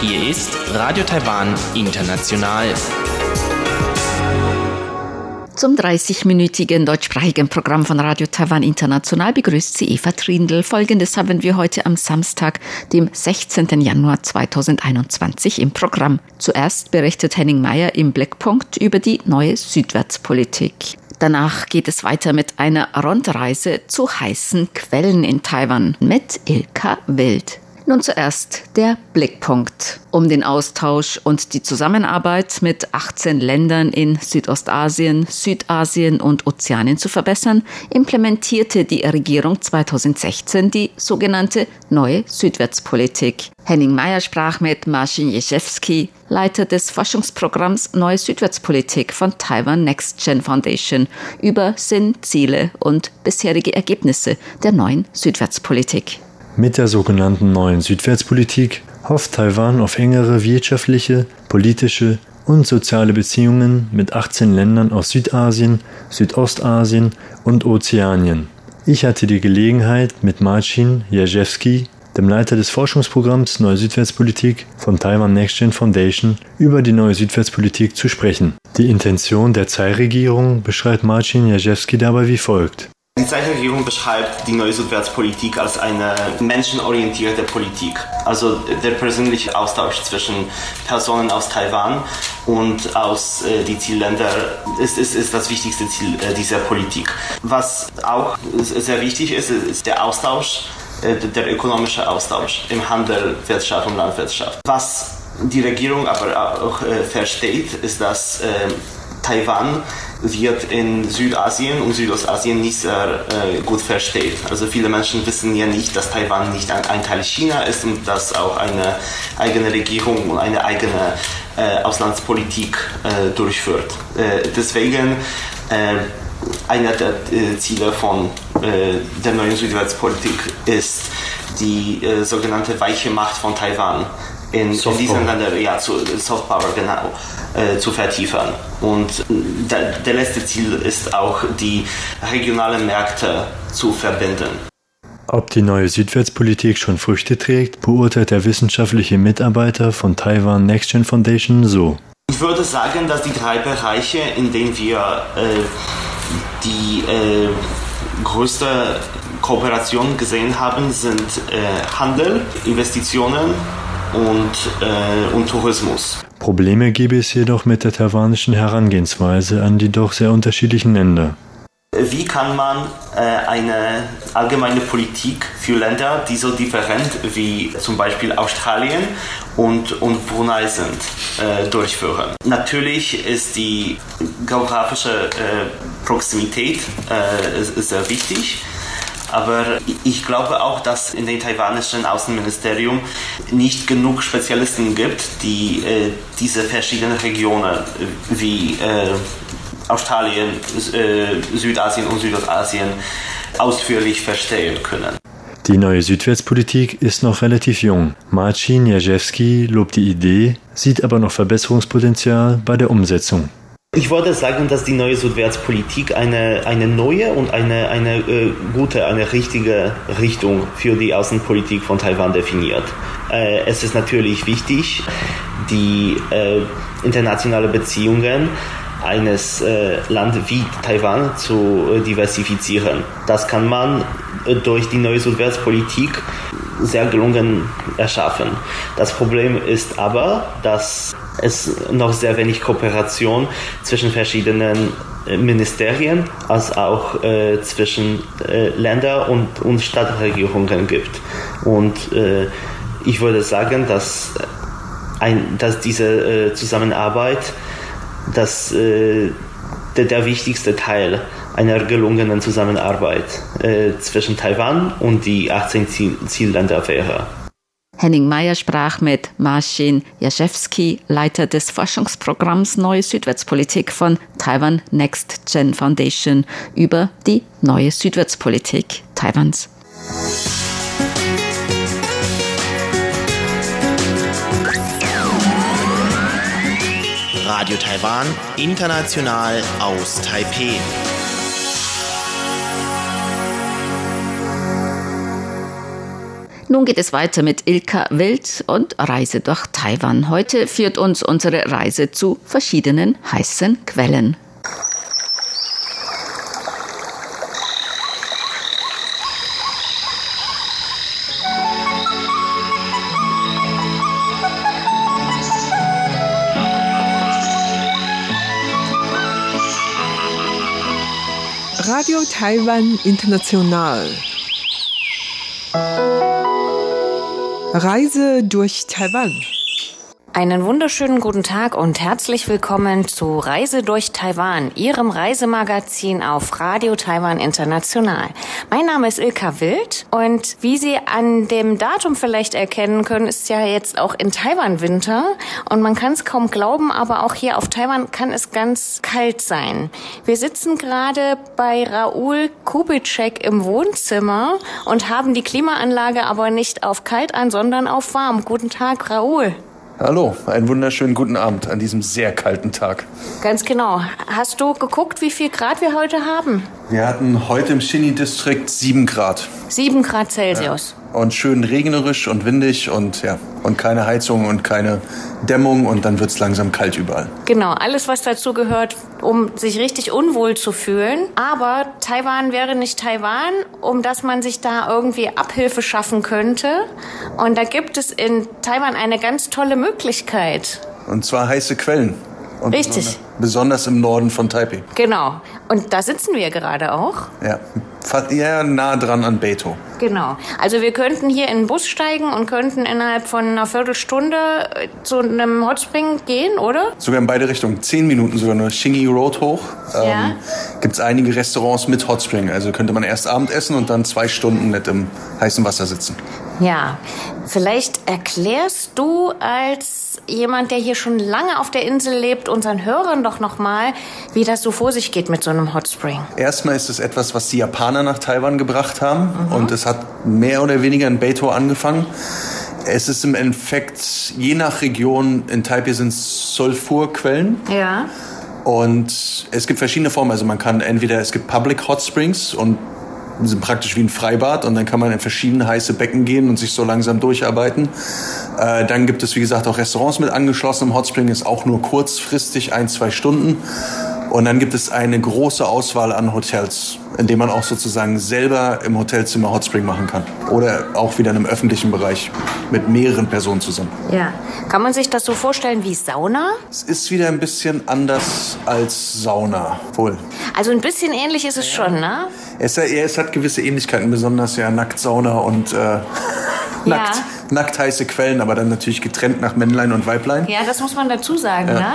Hier ist Radio Taiwan International. Zum 30-minütigen deutschsprachigen Programm von Radio Taiwan International begrüßt sie Eva Trindl. Folgendes haben wir heute am Samstag, dem 16. Januar 2021 im Programm. Zuerst berichtet Henning Meyer im Blickpunkt über die neue Südwärtspolitik. Danach geht es weiter mit einer Rundreise zu heißen Quellen in Taiwan mit Ilka Wild. Nun zuerst der Blickpunkt. Um den Austausch und die Zusammenarbeit mit 18 Ländern in Südostasien, Südasien und Ozeanien zu verbessern, implementierte die Regierung 2016 die sogenannte neue Südwärtspolitik. Henning Meyer sprach mit Marcin Jeschewski, Leiter des Forschungsprogramms Neue Südwärtspolitik von Taiwan Next Gen Foundation, über Sinn, Ziele und bisherige Ergebnisse der neuen Südwärtspolitik. Mit der sogenannten neuen Südwärtspolitik hofft Taiwan auf engere wirtschaftliche, politische und soziale Beziehungen mit 18 Ländern aus Südasien, Südostasien und Ozeanien. Ich hatte die Gelegenheit, mit Marcin Jerzewski, dem Leiter des Forschungsprogramms Neue Südwärtspolitik von Taiwan Next Gen Foundation, über die neue Südwärtspolitik zu sprechen. Die Intention der Tsai-Regierung beschreibt Marcin Jerzewski dabei wie folgt. Die Zeichenregierung beschreibt die neue Südwärtspolitik als eine menschenorientierte Politik. Also der persönliche Austausch zwischen Personen aus Taiwan und aus äh, die Zielländer ist, ist, ist das wichtigste Ziel äh, dieser Politik. Was auch sehr wichtig ist, ist der Austausch, äh, der ökonomische Austausch im Handel, Wirtschaft und Landwirtschaft. Was die Regierung aber auch äh, versteht, ist, dass äh, Taiwan wird in Südasien und Südostasien nicht sehr äh, gut versteht. Also viele Menschen wissen ja nicht, dass Taiwan nicht ein, ein Teil China ist und dass auch eine eigene Regierung und eine eigene äh, Auslandspolitik äh, durchführt. Äh, deswegen äh, einer der äh, Ziele von der neuen Südwärtspolitik ist die sogenannte weiche Macht von Taiwan in, in diesen Ländern, ja, zu Soft Power, genau äh, zu vertiefen. Und der, der letzte Ziel ist auch, die regionalen Märkte zu verbinden. Ob die neue Südwärtspolitik schon Früchte trägt, beurteilt der wissenschaftliche Mitarbeiter von Taiwan Next Gen Foundation so. Ich würde sagen, dass die drei Bereiche, in denen wir äh, die äh, größte Kooperation gesehen haben, sind äh, Handel, Investitionen und, äh, und Tourismus. Probleme gäbe es jedoch mit der taiwanischen Herangehensweise an die doch sehr unterschiedlichen Länder. Wie kann man äh, eine allgemeine Politik für Länder, die so different wie zum Beispiel Australien und, und Brunei sind, äh, durchführen? Natürlich ist die geografische äh, Proximität äh, sehr wichtig aber ich glaube auch, dass in dem taiwanischen Außenministerium nicht genug Spezialisten gibt, die äh, diese verschiedenen Regionen äh, wie äh, Australien, äh, Südasien und Südostasien ausführlich verstehen können. Die neue Südwärtspolitik ist noch relativ jung. Marcin Jarzewski lobt die Idee, sieht aber noch Verbesserungspotenzial bei der Umsetzung. Ich würde sagen, dass die neue Südwärtspolitik eine, eine neue und eine, eine äh, gute, eine richtige Richtung für die Außenpolitik von Taiwan definiert. Äh, es ist natürlich wichtig, die äh, internationale Beziehungen eines äh, Landes wie Taiwan zu äh, diversifizieren. Das kann man äh, durch die neue Südwärtspolitik sehr gelungen erschaffen. Das Problem ist aber, dass es noch sehr wenig Kooperation zwischen verschiedenen äh, Ministerien als auch äh, zwischen äh, Länder und, und Stadtregierungen gibt. Und äh, ich würde sagen, dass, ein, dass diese äh, Zusammenarbeit dass, äh, der, der, wichtigste Teil einer gelungenen Zusammenarbeit zwischen Taiwan und die 18 Ziel Zielländer wäre. Henning Meyer sprach mit Marcin Jaschewski, Leiter des Forschungsprogramms Neue Südwärtspolitik von Taiwan Next Gen Foundation, über die neue Südwärtspolitik Taiwans. Radio Taiwan, international aus Taipeh. Nun geht es weiter mit Ilka Wild und Reise durch Taiwan. Heute führt uns unsere Reise zu verschiedenen heißen Quellen. Radio Taiwan International. Reise durch Taiwan. Einen wunderschönen guten Tag und herzlich willkommen zu Reise durch Taiwan, Ihrem Reisemagazin auf Radio Taiwan International. Mein Name ist Ilka Wild und wie Sie an dem Datum vielleicht erkennen können, ist ja jetzt auch in Taiwan Winter und man kann es kaum glauben, aber auch hier auf Taiwan kann es ganz kalt sein. Wir sitzen gerade bei Raoul Kubitschek im Wohnzimmer und haben die Klimaanlage aber nicht auf kalt an, sondern auf warm. Guten Tag, Raoul. Hallo, einen wunderschönen guten Abend an diesem sehr kalten Tag. Ganz genau. Hast du geguckt, wie viel Grad wir heute haben? Wir hatten heute im Shinny-Distrikt sieben Grad. Sieben Grad Celsius. Ja. Und schön regnerisch und windig und ja, und keine Heizung und keine Dämmung und dann wird es langsam kalt überall. Genau, alles was dazu gehört, um sich richtig unwohl zu fühlen. Aber Taiwan wäre nicht Taiwan, um dass man sich da irgendwie Abhilfe schaffen könnte. Und da gibt es in Taiwan eine ganz tolle Möglichkeit. Und zwar heiße Quellen. Und Richtig. Besonders im Norden von Taipei. Genau. Und da sitzen wir gerade auch. Ja, ja nah dran an Beto. Genau. Also wir könnten hier in den Bus steigen und könnten innerhalb von einer Viertelstunde äh, zu einem Hotspring gehen, oder? Sogar in beide Richtungen. Zehn Minuten sogar nur Shingi Road hoch. Ja. Ähm, Gibt es einige Restaurants mit Hotspring. Also könnte man erst Abend essen und dann zwei Stunden nicht im heißen Wasser sitzen. Ja. Vielleicht erklärst du als jemand, der hier schon lange auf der Insel lebt, unseren Hörern doch nochmal, wie das so vor sich geht mit so einem Hot Spring. Erstmal ist es etwas, was die Japaner nach Taiwan gebracht haben. Mhm. Und es hat mehr oder weniger in Beito angefangen. Es ist im Endeffekt, je nach Region, in Taipei sind es Sulfurquellen. Ja. Und es gibt verschiedene Formen. Also man kann entweder, es gibt Public Hot Springs und sind praktisch wie ein Freibad und dann kann man in verschiedene heiße Becken gehen und sich so langsam durcharbeiten. Äh, dann gibt es, wie gesagt, auch Restaurants mit angeschlossenem Hot Spring, ist auch nur kurzfristig, ein, zwei Stunden. Und dann gibt es eine große Auswahl an Hotels, in denen man auch sozusagen selber im Hotelzimmer Hot Spring machen kann. Oder auch wieder in einem öffentlichen Bereich mit mehreren Personen zusammen. Ja. Kann man sich das so vorstellen wie Sauna? Es ist wieder ein bisschen anders als Sauna, wohl. Also ein bisschen ähnlich ist es ja. schon, ne? Es, es, hat gewisse Ähnlichkeiten, besonders ja Nacktsauna und äh, ja. nackt, nackt heiße Quellen, aber dann natürlich getrennt nach Männlein und Weiblein. Ja, das muss man dazu sagen, ja. ne?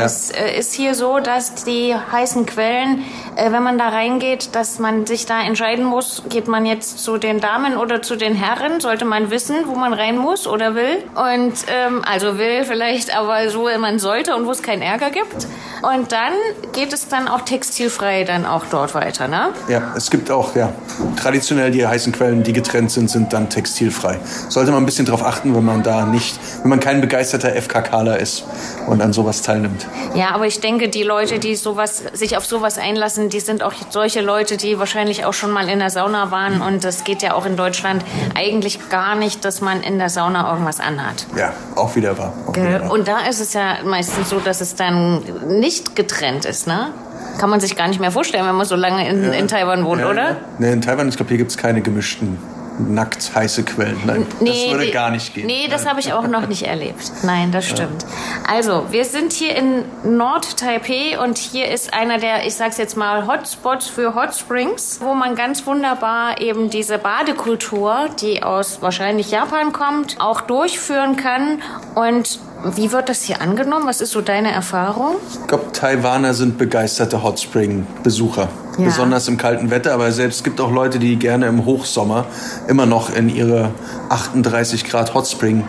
Das ja. Äh, ist hier so, dass die heißen Quellen, äh, wenn man da reingeht, dass man sich da entscheiden muss, geht man jetzt zu den Damen oder zu den Herren? Sollte man wissen, wo man rein muss oder will? Und ähm, also will vielleicht, aber so man sollte und wo es keinen Ärger gibt. Und dann geht es dann auch textilfrei dann auch dort weiter, ne? Ja, es gibt auch, ja, traditionell die heißen Quellen, die getrennt sind, sind dann textilfrei. Sollte man ein bisschen darauf achten, wenn man da nicht, wenn man kein begeisterter FKKler ist und an sowas teilnimmt. Ja, aber ich denke, die Leute, die sowas, sich auf sowas einlassen, die sind auch solche Leute, die wahrscheinlich auch schon mal in der Sauna waren. Und das geht ja auch in Deutschland eigentlich gar nicht, dass man in der Sauna irgendwas anhat. Ja, auch wieder wahr. Auch wieder wahr. Und da ist es ja meistens so, dass es dann nicht getrennt ist, ne? Kann man sich gar nicht mehr vorstellen, wenn man so lange in, ja. in Taiwan wohnt, ja, oder? Ja. Nee, in Taiwan, ich glaube, hier gibt es keine gemischten nackt heiße Quellen. Nein, nee, das würde gar nicht gehen. Nee, das habe ich auch noch nicht erlebt. Nein, das stimmt. Ja. Also, wir sind hier in Nord-Taipei und hier ist einer der, ich sag's jetzt mal, Hotspots für Hot Springs, wo man ganz wunderbar eben diese Badekultur, die aus wahrscheinlich Japan kommt, auch durchführen kann und wie wird das hier angenommen? Was ist so deine Erfahrung? Ich glaube, Taiwaner sind begeisterte Hot Spring-Besucher. Ja. Besonders im kalten Wetter, aber selbst gibt auch Leute, die gerne im Hochsommer immer noch in ihre 38 Grad Hot Spring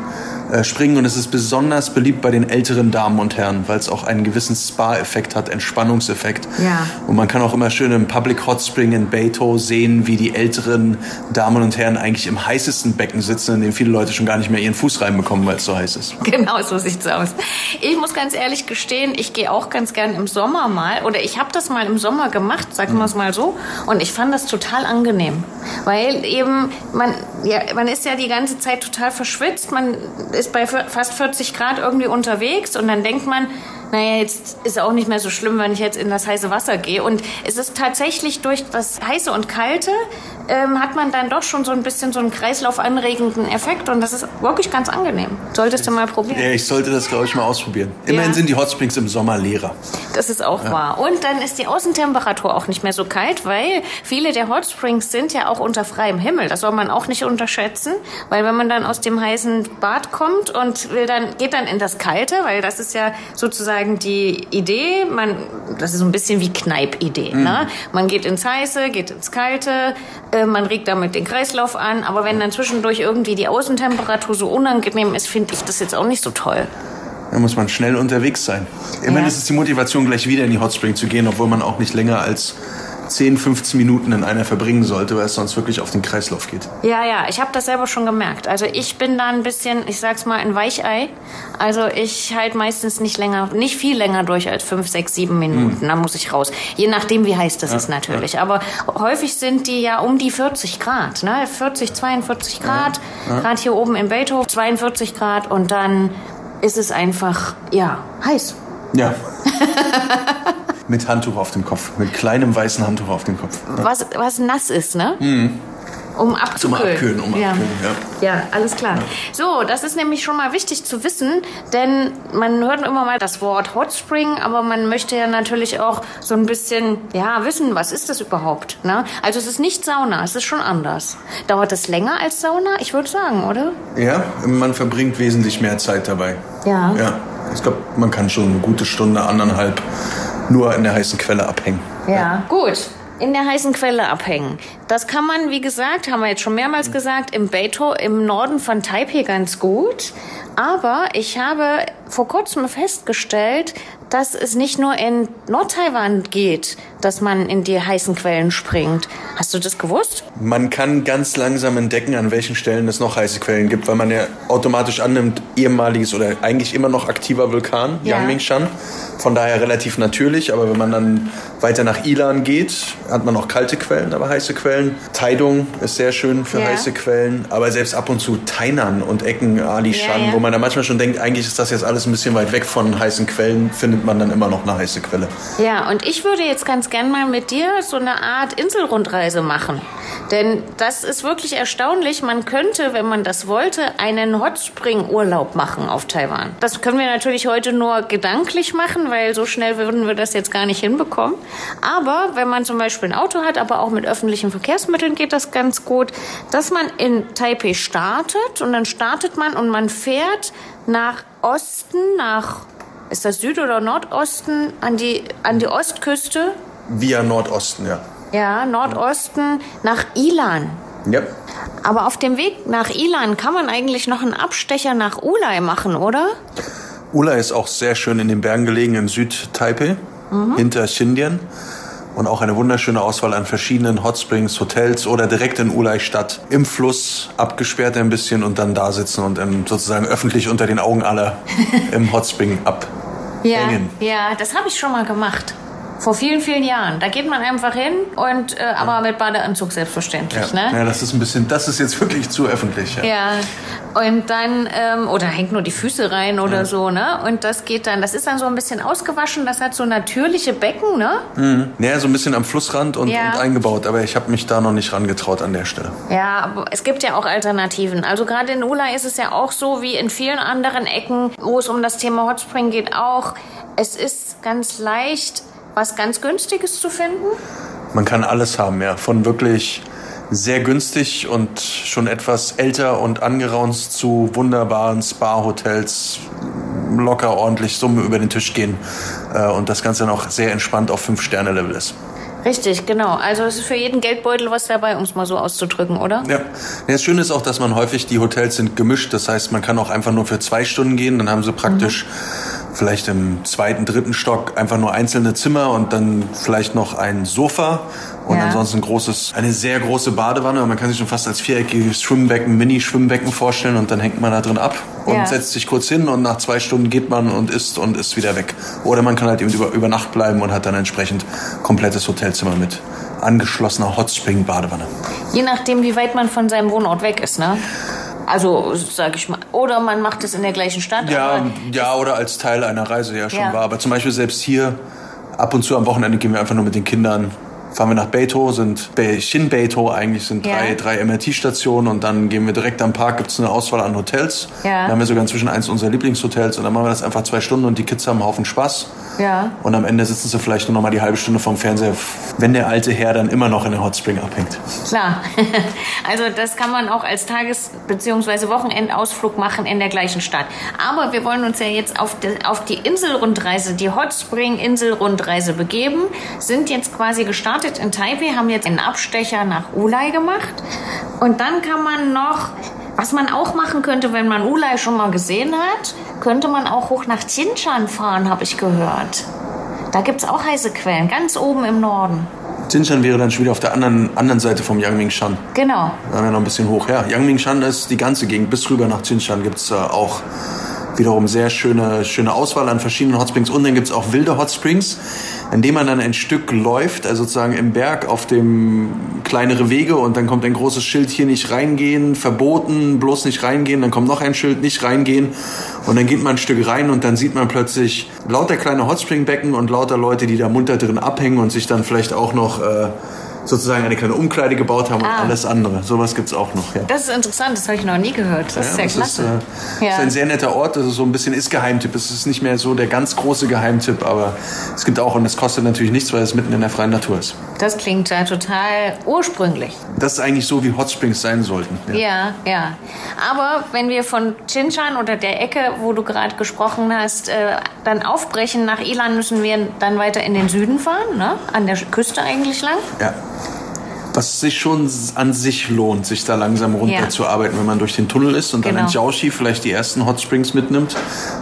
springen und es ist besonders beliebt bei den älteren Damen und Herren, weil es auch einen gewissen Spa-Effekt hat, Entspannungseffekt. Ja. Und man kann auch immer schön im Public Hot Spring in Beito sehen, wie die älteren Damen und Herren eigentlich im heißesten Becken sitzen, in dem viele Leute schon gar nicht mehr ihren Fuß reinbekommen, weil es so heiß ist. Genau so sieht's aus. Ich muss ganz ehrlich gestehen, ich gehe auch ganz gern im Sommer mal oder ich habe das mal im Sommer gemacht, sagen wir es mal so, und ich fand das total angenehm, weil eben man ja man ist ja die ganze Zeit total verschwitzt, man ist bei fast 40 Grad irgendwie unterwegs und dann denkt man, naja, jetzt ist auch nicht mehr so schlimm, wenn ich jetzt in das heiße Wasser gehe. Und es ist tatsächlich durch das heiße und kalte ähm, hat man dann doch schon so ein bisschen so einen kreislaufanregenden Effekt und das ist wirklich ganz angenehm. Solltest du mal probieren. Ja, ich sollte das, glaube ich, mal ausprobieren. Immerhin Ja. sind die Hot Springs im Sommer leerer. Das ist auch wahr. Und dann ist die Außentemperatur auch nicht mehr so kalt, weil viele der Hot Springs sind ja auch unter freiem Himmel. Das soll man auch nicht unterschätzen, weil wenn man dann aus dem heißen Bad kommt und will dann geht dann in das Kalte, weil das ist ja sozusagen die Idee. Man, das ist so ein bisschen wie Kneip-Idee. Ne? Man geht ins Heiße, geht ins Kalte, äh, man regt damit den Kreislauf an. Aber wenn dann zwischendurch irgendwie die Außentemperatur so unangenehm ist, finde ich das jetzt auch nicht so toll. Da muss man schnell unterwegs sein. Immerhin Ja. ist es die Motivation, gleich wieder in die Hot Spring zu gehen, obwohl man auch nicht länger als 10, 15 Minuten in einer verbringen sollte, weil es sonst wirklich auf den Kreislauf geht. Ja, ja, ich habe das selber schon gemerkt. Also ich bin da ein bisschen, ich sag's mal, ein Weichei. Also ich halte meistens nicht länger, nicht viel länger durch als fünf, sechs, sieben Minuten. Da muss ich raus. Je nachdem, wie heiß das ist natürlich. Aber häufig sind die ja um die 40 Grad, ne? 40, 42 Grad. Gerade hier oben in Beethoven 42 Grad und dann ist es einfach, ja, heiß. Ja. mit Handtuch auf dem Kopf, mit kleinem weißen Handtuch auf dem Kopf. Was, was nass ist, ne? Um abzukühlen. Zum Abkühlen, um ja. abkühlen, ja. Ja, alles klar. So, das ist nämlich schon mal wichtig zu wissen, denn man hört immer mal das Wort Hot Spring, aber man möchte ja natürlich auch so ein bisschen, ja, wissen, was ist das überhaupt? Ne? Also es ist nicht Sauna, es ist schon anders. Dauert das länger als Sauna? Ich würde sagen, oder? Ja, man verbringt wesentlich mehr Zeit dabei. Ja. Ja, ich glaube, man kann schon eine gute Stunde, anderthalb nur in der heißen Quelle abhängen. Ja, gut. In der heißen Quelle abhängen. Das kann man, wie gesagt, haben wir jetzt schon mehrmals gesagt, im Beito im Norden von Taipei ganz gut. Aber ich habe vor kurzem festgestellt, dass es nicht nur in Nordtaiwan geht, dass man in die heißen Quellen springt. Hast du das gewusst? Man kann ganz langsam entdecken, an welchen Stellen es noch heiße Quellen gibt, weil man ja automatisch annimmt, ehemaliges oder eigentlich immer noch aktiver Vulkan, Ja. Yangmingshan. Von daher relativ natürlich, aber wenn man dann weiter nach Ilan geht, hat man noch kalte Quellen, aber heiße Quellen. Taidung ist sehr schön für Ja. heiße Quellen, aber selbst ab und zu Tainan und Ecken, Alishan, Ja, ja. wo man da manchmal schon denkt, eigentlich ist das jetzt alles ein bisschen weit weg von heißen Quellen, findet man dann immer noch eine heiße Quelle. Ja, und ich würde jetzt ganz gern mal mit dir so eine Art Inselrundreise machen. Denn das ist wirklich erstaunlich. Man könnte, wenn man das wollte, einen Hot Spring Urlaub machen auf Taiwan. Das können wir natürlich heute nur gedanklich machen, weil so schnell würden wir das jetzt gar nicht hinbekommen. Aber wenn man zum Beispiel ein Auto hat, aber auch mit öffentlichen Verkehrsmitteln geht das ganz gut, dass man in Taipei startet und dann startet man und man fährt nach Osten, nach ist das Süd- oder Nordosten an die, an die Ostküste? Via Nordosten, ja. Ja, Nordosten nach Ilan. Ja. Aber auf dem Weg nach Ilan kann man eigentlich noch einen Abstecher nach Ulai machen, oder? Ula ist auch sehr schön in den Bergen gelegen in Süd-Taipei, hinter Xindian. Und auch eine wunderschöne Auswahl an verschiedenen Hot Springs, Hotels oder direkt in Ulai Stadt. Im Fluss, abgesperrt ein bisschen und dann da sitzen und ähm, sozusagen öffentlich unter den Augen aller im Hot Spring abhängen. ja, das habe ich schon mal gemacht. Vor vielen, vielen Jahren. Da geht man einfach hin und äh, aber mit Badeanzug selbstverständlich, Ja. ne? ja, das ist ein bisschen, das ist jetzt wirklich zu öffentlich. Ja. Ja, und dann, ähm, oder hängt nur die Füße rein oder so, ne? Und das geht dann, das ist dann so ein bisschen ausgewaschen, das hat so natürliche Becken, ne? Naja, so ein bisschen am Flussrand und, Ja. und eingebaut, aber ich habe mich da noch nicht rangetraut an der Stelle. Ja, aber es gibt ja auch Alternativen. Also gerade in Ula ist es ja auch so wie in vielen anderen Ecken, wo es um das Thema Hot Spring geht, auch. Es ist ganz leicht, was ganz Günstiges zu finden. Man kann alles haben, ja. Von wirklich sehr günstig und schon etwas älter und angeraunzt zu wunderbaren Spa-Hotels, locker ordentlich Summe über den Tisch gehen äh, und das Ganze noch sehr entspannt auf 5-Sterne-Level ist. Richtig, genau. Also es ist für jeden Geldbeutel was dabei, um es mal so auszudrücken, oder? Ja. Das Schöne ist auch, dass man häufig, die Hotels sind gemischt. Das heißt, man kann auch einfach nur für zwei Stunden gehen. Dann haben sie praktisch mhm. Vielleicht im zweiten, dritten Stock einfach nur einzelne Zimmer und dann vielleicht noch ein Sofa und ja. ansonsten großes, eine sehr große Badewanne. Man kann sich schon fast als viereckiges Schwimmbecken, Mini-Schwimmbecken vorstellen und dann hängt man da drin ab und ja. setzt sich kurz hin und nach zwei Stunden geht man und isst und ist wieder weg. Oder man kann halt eben über, über Nacht bleiben und hat dann entsprechend komplettes Hotelzimmer mit angeschlossener Hotspring-Badewanne. Je nachdem, wie weit man von seinem Wohnort weg ist, ne? Also, sag ich mal. Oder man macht es in der gleichen Stadt. Ja, ja oder als Teil einer Reise ja schon ja. war. Aber zum Beispiel selbst hier, ab und zu am Wochenende gehen wir einfach nur mit den Kindern fahren wir nach Beito, sind Shin Beito eigentlich sind drei, ja. drei MRT-Stationen und dann gehen wir direkt am Park, gibt es eine Auswahl an Hotels. Ja. Da haben wir sogar inzwischen eins unserer Lieblingshotels und dann machen wir das einfach zwei Stunden und die Kids haben einen Haufen Spaß. Ja. Und am Ende sitzen sie vielleicht nur noch mal die halbe Stunde vom Fernseher, wenn der alte Herr dann immer noch in der Hotspring abhängt. Klar. Also das kann man auch als Tages- bzw. Wochenendausflug machen in der gleichen Stadt. Aber wir wollen uns ja jetzt auf die, auf die Inselrundreise, die Hotspring Inselrundreise begeben, sind jetzt quasi gestartet in Taipei, haben jetzt einen Abstecher nach Ulai gemacht und dann kann man noch was man auch machen könnte, wenn man Ulay schon mal gesehen hat, könnte man auch hoch nach Tinchan fahren, habe ich gehört. Da gibt es auch heiße Quellen, ganz oben im Norden. Tinchan wäre dann schon wieder auf der anderen, anderen Seite vom Yangmingshan. Genau. Da haben wir noch ein bisschen hoch. Ja, Yangmingshan ist die ganze Gegend. Bis rüber nach Tinchan gibt es äh, auch wiederum sehr schöne, schöne Auswahl an verschiedenen Hotsprings. Und dann gibt es auch wilde Hotsprings, in denen man dann ein Stück läuft, also sozusagen im Berg auf dem kleinere Wege. Und dann kommt ein großes Schild hier nicht reingehen, verboten, bloß nicht reingehen, dann kommt noch ein Schild nicht reingehen. Und dann geht man ein Stück rein und dann sieht man plötzlich lauter kleine Hotspringbecken und lauter Leute, die da munter drin abhängen und sich dann vielleicht auch noch äh, sozusagen eine kleine Umkleide gebaut haben ah. und alles andere. Sowas gibt es auch noch. Ja. Das ist interessant, das habe ich noch nie gehört. Das ja, ist sehr klasse. Ist, äh, ja. ist ein sehr netter Ort, das ist so ein bisschen ist Geheimtipp. Es ist nicht mehr so der ganz große Geheimtipp, aber es gibt auch und es kostet natürlich nichts, weil es mitten in der freien Natur ist. Das klingt ja total ursprünglich. Das ist eigentlich so, wie Hot Springs sein sollten. Ja, ja. ja. Aber wenn wir von Chinchan oder der Ecke, wo du gerade gesprochen hast, äh, dann aufbrechen nach Ilan, müssen wir dann weiter in den Süden fahren, ne? an der Küste eigentlich lang. Ja was sich schon an sich lohnt, sich da langsam runterzuarbeiten, ja. wenn man durch den Tunnel ist und genau. dann in Jiaoxi vielleicht die ersten Hot Springs mitnimmt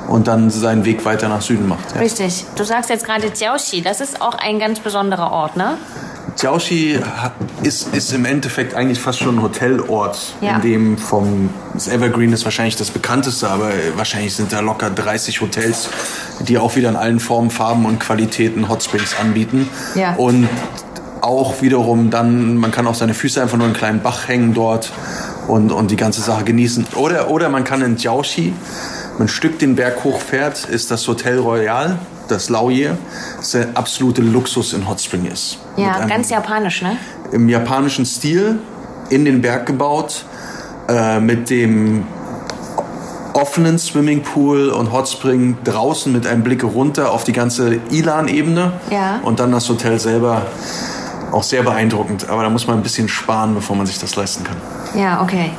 und dann seinen Weg weiter nach Süden macht. Ja. Richtig. Du sagst jetzt gerade Jiaoxi, das ist auch ein ganz besonderer Ort, ne? Jiaoxi ist, ist im Endeffekt eigentlich fast schon ein Hotelort, ja. in dem vom das Evergreen ist wahrscheinlich das bekannteste, aber wahrscheinlich sind da locker 30 Hotels, die auch wieder in allen Formen, Farben und Qualitäten Hot Springs anbieten. Ja. Und auch wiederum dann, man kann auch seine Füße einfach nur in einen kleinen Bach hängen dort und, und die ganze Sache genießen. Oder, oder man kann in Jiaoxi, ein Stück den Berg hochfährt, ist das Hotel Royal, das Laoye, das der absolute Luxus in Hot Spring ist. Ja, ganz japanisch, ne? Im japanischen Stil, in den Berg gebaut, äh, mit dem offenen Swimmingpool und Hotspring draußen mit einem Blick runter auf die ganze Ilan-Ebene ja. und dann das Hotel selber auch sehr beeindruckend, aber da muss man ein bisschen sparen, bevor man sich das leisten kann. Ja, okay.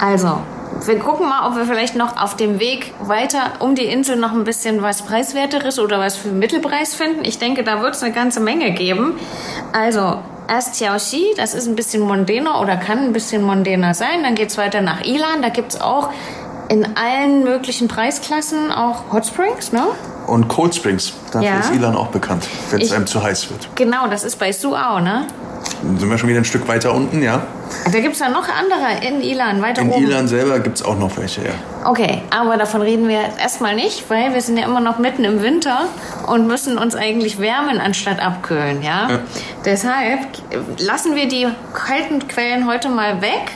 Also, wir gucken mal, ob wir vielleicht noch auf dem Weg weiter um die Insel noch ein bisschen was Preiswerteres oder was für Mittelpreis finden. Ich denke, da wird es eine ganze Menge geben. Also, erst Xiaoxi, das ist ein bisschen mondäner oder kann ein bisschen mondäner sein. Dann geht es weiter nach Ilan, da gibt es auch in allen möglichen Preisklassen auch Hot Springs, ne? Und Cold Springs, dafür ja. ist Ilan auch bekannt, wenn es einem zu heiß wird. Genau, das ist bei Suao, ne? Dann sind wir schon wieder ein Stück weiter unten, ja. Da gibt es ja noch andere in Ilan, weiter in oben. In Ilan selber gibt es auch noch welche, ja. Okay, aber davon reden wir erstmal nicht, weil wir sind ja immer noch mitten im Winter und müssen uns eigentlich wärmen anstatt abkühlen, ja? ja. Deshalb lassen wir die kalten Quellen heute mal weg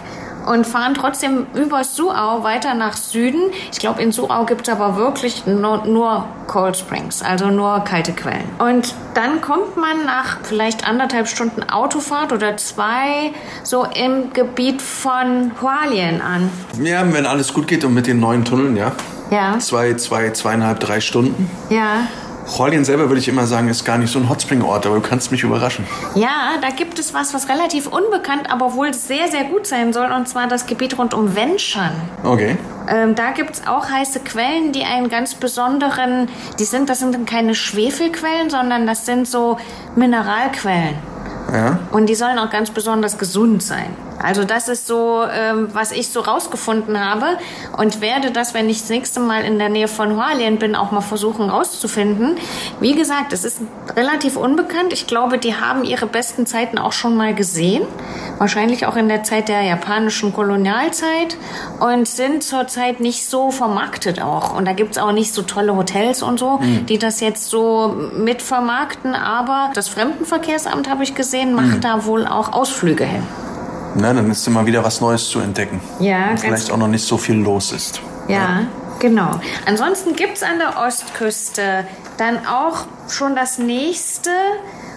und fahren trotzdem über Suau weiter nach Süden. Ich glaube, in Suau gibt es aber wirklich nur, nur Cold Springs, also nur kalte Quellen. Und dann kommt man nach vielleicht anderthalb Stunden Autofahrt oder zwei so im Gebiet von Hualien an. Ja, wenn alles gut geht und mit den neuen Tunneln, ja. Ja. Zwei, zwei, zweieinhalb, drei Stunden. Ja. Hualien selber würde ich immer sagen, ist gar nicht so ein Hotspring-Ort, aber du kannst mich überraschen. Ja, da gibt es was, was relativ unbekannt, aber wohl sehr, sehr gut sein soll, und zwar das Gebiet rund um Wenshan. Okay. Ähm, da gibt es auch heiße Quellen, die einen ganz besonderen, die sind, das sind keine Schwefelquellen, sondern das sind so Mineralquellen. Ja. Und die sollen auch ganz besonders gesund sein. Also das ist so, ähm, was ich so rausgefunden habe und werde das, wenn ich das nächste Mal in der Nähe von Hualien bin, auch mal versuchen rauszufinden. Wie gesagt, es ist relativ unbekannt. Ich glaube, die haben ihre besten Zeiten auch schon mal gesehen. Wahrscheinlich auch in der Zeit der japanischen Kolonialzeit und sind zurzeit nicht so vermarktet auch. Und da gibt's auch nicht so tolle Hotels und so, die das jetzt so mitvermarkten. Aber das Fremdenverkehrsamt, habe ich gesehen, macht da wohl auch Ausflüge hin. Na, dann ist immer wieder was Neues zu entdecken. Ja, Und vielleicht auch noch nicht so viel los ist. Ja, genau. Ansonsten gibt's an der Ostküste dann auch schon das nächste.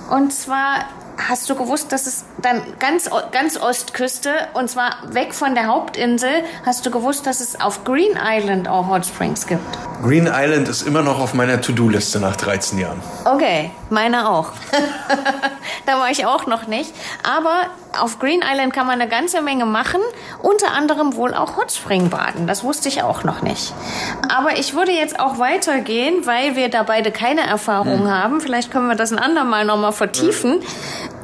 Und zwar hast du gewusst, dass es dann ganz, ganz Ostküste, und zwar weg von der Hauptinsel, hast du gewusst, dass es auf Green Island auch Hot Springs gibt? Green Island ist immer noch auf meiner To-Do-Liste nach 13 Jahren. Okay, meine auch. da war ich auch noch nicht. Aber auf Green Island kann man eine ganze Menge machen, unter anderem wohl auch Hot Spring baden. Das wusste ich auch noch nicht. Aber ich würde jetzt auch weitergehen, weil wir da beide keine Erfahrung haben. Vielleicht können wir das ein andermal nochmal vertiefen.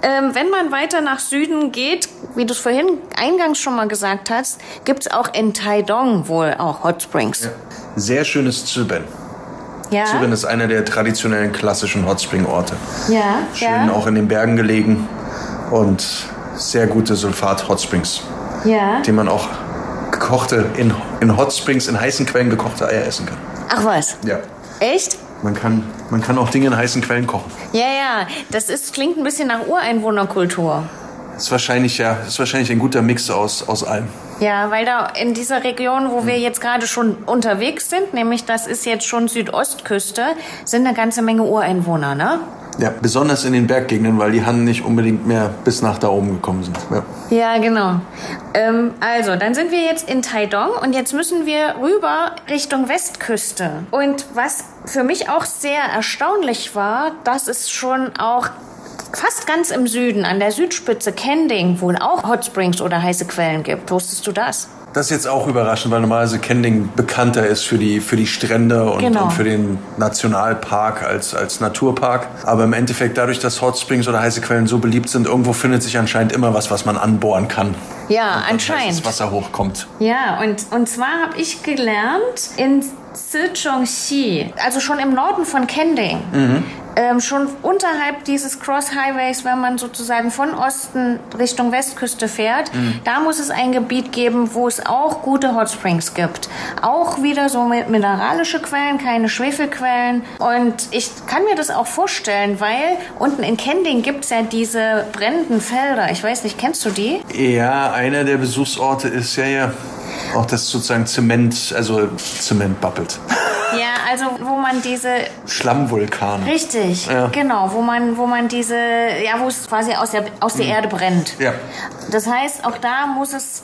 Ähm, wenn man weiter nach Süden geht, wie du es vorhin eingangs schon mal gesagt hast, gibt's auch in Taidong wohl auch Hot Springs. Sehr schönes Zyben. Ja, Zyben ist einer der traditionellen klassischen Hot Spring Orte. ja, Schön ja. auch in den Bergen gelegen und sehr gute Sulfat Hot Springs, ja. die man auch gekochte, in, in Hot Springs, in heißen Quellen gekochte Eier essen kann. Ach was, Ja. echt? Man kann, man kann auch Dinge in heißen Quellen kochen. Ja, ja, das ist, klingt ein bisschen nach Ureinwohnerkultur. Ist wahrscheinlich, ja, ist wahrscheinlich ein guter Mix aus, aus allem. Ja, weil da in dieser Region, wo wir jetzt gerade schon unterwegs sind, nämlich das ist jetzt schon Südostküste, sind eine ganze Menge Ureinwohner, ne? Ja, besonders in den Berggegenden, weil die Hannen nicht unbedingt mehr bis nach da oben gekommen sind. Ja. Ja, genau. Ähm, also, dann sind wir jetzt in Taidong und jetzt müssen wir rüber Richtung Westküste. Und was für mich auch sehr erstaunlich war, dass es schon auch fast ganz im Süden, an der Südspitze Kending, wohl auch Hot Springs oder heiße Quellen gibt. Wusstest du das? Das ist jetzt auch überraschend, weil normalerweise Kending bekannter ist für die, für die Strände und, Genau. und für den Nationalpark als, als Naturpark. Aber im Endeffekt, dadurch, dass Hot Springs oder heiße Quellen so beliebt sind, irgendwo findet sich anscheinend immer was, was man anbohren kann. Ja, anscheinend. Wasser hochkommt. Ja, und, und zwar habe ich gelernt in Sichuanxi, also schon im Norden von Kending, ähm, schon unterhalb dieses Cross Highways, wenn man sozusagen von Osten Richtung Westküste fährt, da muss es ein Gebiet geben, wo es auch gute Hot Springs gibt. Auch wieder so mineralische Quellen, keine Schwefelquellen. Und ich kann mir das auch vorstellen, weil unten in Kending gibt es ja diese brennenden Felder. Ich weiß nicht, kennst du die? Ja, einer der Besuchsorte ist ja, ja auch das sozusagen Zement, also Zement babbelt. Ja, also wo man diese Schlammvulkan. Richtig, Ja. genau, wo man, wo man diese, ja, wo es quasi aus der, aus der Erde brennt. Ja. Das heißt, auch da muss es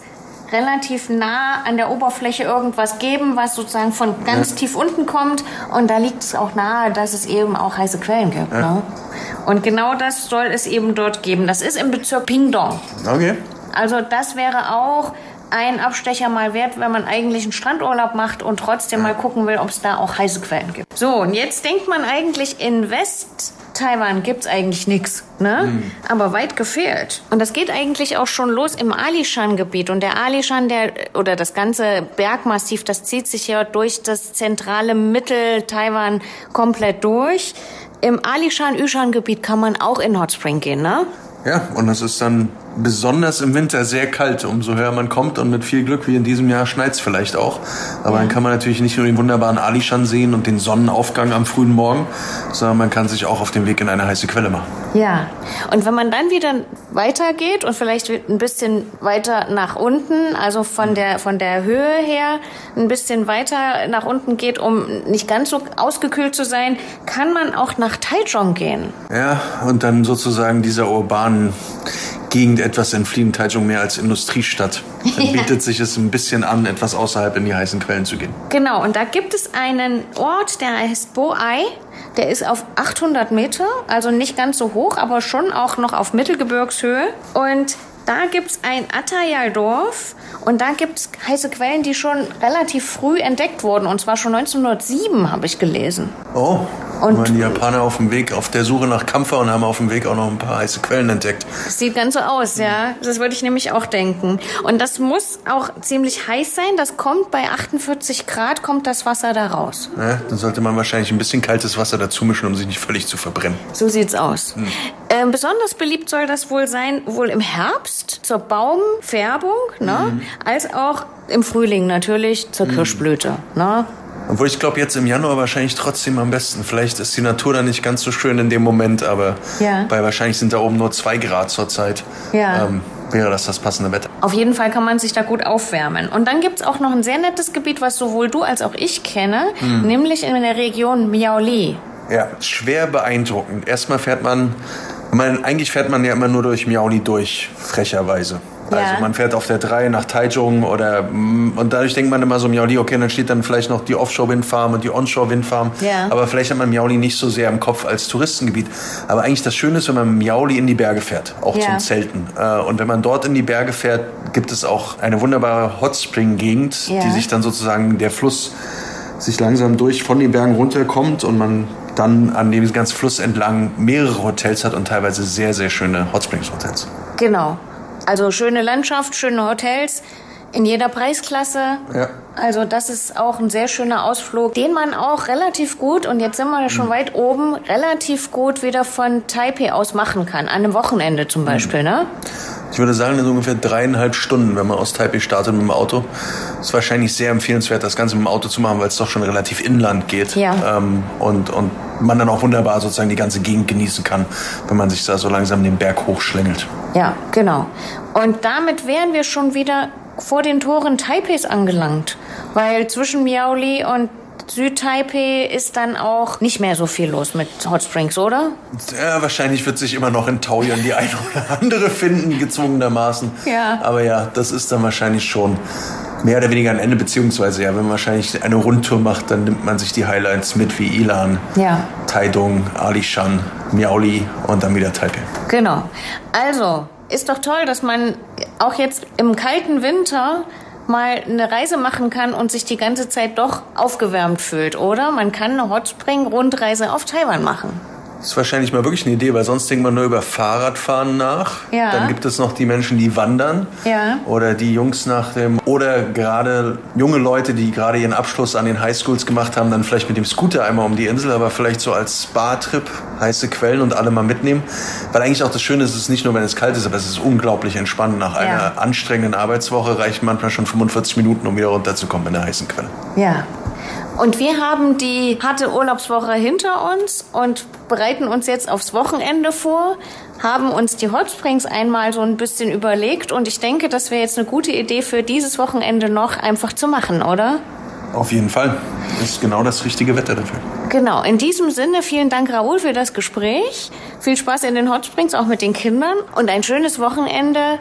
relativ nah an der Oberfläche irgendwas geben, was sozusagen von ganz tief unten kommt. Und da liegt es auch nahe, dass es eben auch heiße Quellen gibt. Ne? Und genau das soll es eben dort geben. Das ist im Bezirk Pingdong. Okay. Also das wäre auch ein Abstecher mal wert, wenn man eigentlich einen Strandurlaub macht und trotzdem mal gucken will, ob es da auch heiße Quellen gibt. So, und jetzt denkt man eigentlich, in West-Taiwan gibt's eigentlich nichts, ne? Aber weit gefehlt. Und das geht eigentlich auch schon los im Alishan-Gebiet. Und der Alishan, der, oder das ganze Bergmassiv, das zieht sich ja durch das zentrale Mittel-Taiwan komplett durch. Im Alishan-Yushan-Gebiet kann man auch in Hot Spring gehen, ne? Ja, und es ist dann besonders im Winter sehr kalt, umso höher man kommt und mit viel Glück wie in diesem Jahr schneit's vielleicht auch. Aber dann kann man natürlich nicht nur den wunderbaren Alishan sehen und den Sonnenaufgang am frühen Morgen, sondern man kann sich auch auf den Weg in eine heiße Quelle machen. Ja, und wenn man dann wieder weitergeht und vielleicht ein bisschen weiter nach unten, also von der, von der Höhe her ein bisschen weiter nach unten geht, um nicht ganz so ausgekühlt zu sein, kann man auch nach Taichung gehen. Ja, und dann sozusagen dieser urbanen Gegend etwas entfliehen, Taichung mehr als Industriestadt. Dann bietet sich es ein bisschen an, etwas außerhalb in die heißen Quellen zu gehen. Genau, und da gibt es einen Ort, der heißt Boai. Der ist auf 800 Meter, also nicht ganz so hoch, aber schon auch noch auf Mittelgebirgshöhe. Und Da gibt es ein Atayal-Dorf und da gibt es heiße Quellen, die schon relativ früh entdeckt wurden. Und zwar schon 1907, habe ich gelesen. Oh, Und- waren die Japaner auf dem Weg, auf der Suche nach Kampfer und haben auf dem Weg auch noch ein paar heiße Quellen entdeckt. Sieht ganz so aus, ja. Das würde ich nämlich auch denken. Und das muss auch ziemlich heiß sein. Das kommt bei 48 Grad, kommt das Wasser da raus. Ja, dann sollte man wahrscheinlich ein bisschen kaltes Wasser dazu mischen, um sich nicht völlig zu verbrennen. So sieht's aus. Ähm, besonders beliebt soll das wohl sein, wohl im Herbst zur Baumfärbung, ne? als auch im Frühling natürlich zur Kirschblüte. Ne? Obwohl ich glaube, jetzt im Januar wahrscheinlich trotzdem am besten. Vielleicht ist die Natur dann nicht ganz so schön in dem Moment, aber Ja. bei wahrscheinlich sind da oben nur zwei Grad zurzeit. Ja. Ähm, wäre das das passende Wetter. Auf jeden Fall kann man sich da gut aufwärmen. Und dann gibt's auch noch ein sehr nettes Gebiet, was sowohl du als auch ich kenne, nämlich in der Region Miaoli. Ja, schwer beeindruckend. Erstmal fährt man, man, eigentlich fährt man ja immer nur durch Miaoli durch, frecherweise. Also man fährt auf der 3 nach Taichung oder mm, und dadurch denkt man immer so Miaoli, okay, dann steht dann vielleicht noch die Offshore-Windfarm und die Onshore-Windfarm. Ja. Aber vielleicht hat man Miaoli nicht so sehr im Kopf als Touristengebiet. Aber eigentlich das Schöne ist, wenn man Miaoli in die Berge fährt, auch Ja. zum Zelten. Äh, Und wenn man dort in die Berge fährt, gibt es auch eine wunderbare Hotspring-Gegend, Ja. die sich dann sozusagen der Fluss sich langsam durch von den Bergen runterkommt und man dann an dem ganzen Fluss entlang mehrere Hotels hat und teilweise sehr, sehr schöne Hot Springs Hotels. Genau. Also schöne Landschaft, schöne Hotels in jeder Preisklasse. Ja. Also das ist auch ein sehr schöner Ausflug, den man auch relativ gut, und jetzt sind wir ja schon weit oben, relativ gut wieder von Taipei aus machen kann. An einem Wochenende zum Beispiel, ne? Ich würde sagen, in ungefähr dreieinhalb Stunden, wenn man aus Taipei startet mit dem Auto. Ist wahrscheinlich sehr empfehlenswert, das Ganze mit dem Auto zu machen, weil es doch schon relativ inland geht. Ja. Ähm, und, und man dann auch wunderbar sozusagen die ganze Gegend genießen kann, wenn man sich da so langsam den Berg hochschlängelt. Ja, genau. Und damit wären wir schon wieder vor den Toren Taipeis angelangt. Weil zwischen Miaoli und Südtaipei ist dann auch nicht mehr so viel los mit Hot Springs, oder? Ja, wahrscheinlich wird sich immer noch in Taoyuan die eine oder andere finden, gezwungenermaßen. Ja. Aber ja, das ist dann wahrscheinlich schon mehr oder weniger ein Ende, beziehungsweise ja, wenn man wahrscheinlich eine Rundtour macht, dann nimmt man sich die Highlights mit wie Ilan, Ja. Taidong, Alishan, Miaoli und dann wieder Taipei. Genau. Also, ist doch toll, dass man auch jetzt im kalten Winter mal eine Reise machen kann und sich die ganze Zeit doch aufgewärmt fühlt, oder? Man kann eine Hot Spring Rundreise auf Taiwan machen. Das ist wahrscheinlich mal wirklich eine Idee, weil sonst denkt man nur über Fahrradfahren nach. Ja. Dann gibt es noch die Menschen, die wandern. Ja. Oder die Jungs nach dem. Oder gerade junge Leute, die gerade ihren Abschluss an den Highschools gemacht haben, dann vielleicht mit dem Scooter einmal um die Insel, aber vielleicht so als Spa-Trip, heiße Quellen und alle mal mitnehmen. Weil eigentlich auch das Schöne ist, es ist nicht nur, wenn es kalt ist, aber es ist unglaublich entspannt. Nach einer anstrengenden Arbeitswoche reichen manchmal schon 45 Minuten, um wieder runterzukommen in der heißen Quelle. Ja. Und wir haben die harte Urlaubswoche hinter uns und bereiten uns jetzt aufs Wochenende vor, haben uns die Hot Springs einmal so ein bisschen überlegt und ich denke, das wäre jetzt eine gute Idee für dieses Wochenende noch einfach zu machen, oder? Auf jeden Fall. Das ist genau das richtige Wetter dafür. Genau, in diesem Sinne vielen Dank Raoul für das Gespräch. Viel Spaß in den Hot Springs, auch mit den Kindern und ein schönes Wochenende.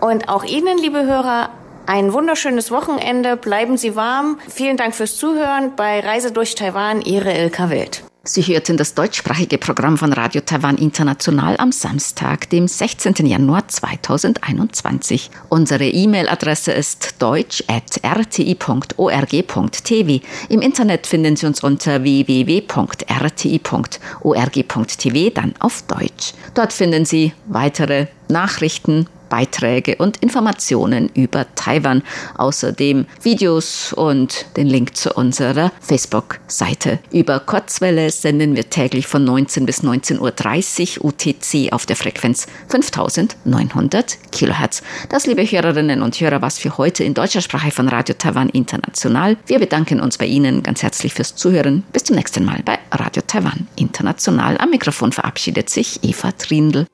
Und auch Ihnen, liebe Hörer, ein wunderschönes Wochenende. Bleiben Sie warm. Vielen Dank fürs Zuhören bei Reise durch Taiwan, Ihre Ilka Wild. Sie hörten das deutschsprachige Programm von Radio Taiwan International am Samstag, dem 16. Januar 2021. Unsere E-Mail-Adresse ist deutsch.rti.org.tv. Im Internet finden Sie uns unter www.rti.org.tv, dann auf Deutsch. Dort finden Sie weitere Nachrichten, Beiträge und Informationen über Taiwan. Außerdem Videos und den Link zu unserer Facebook-Seite. Über Kurzwelle senden wir täglich von 19 bis 19.30 Uhr UTC auf der Frequenz 5900 Kilohertz. Das, liebe Hörerinnen und Hörer, was für heute in deutscher Sprache von Radio Taiwan International. Wir bedanken uns bei Ihnen ganz herzlich fürs Zuhören. Bis zum nächsten Mal bei Radio Taiwan International. Am Mikrofon verabschiedet sich Eva Trindl.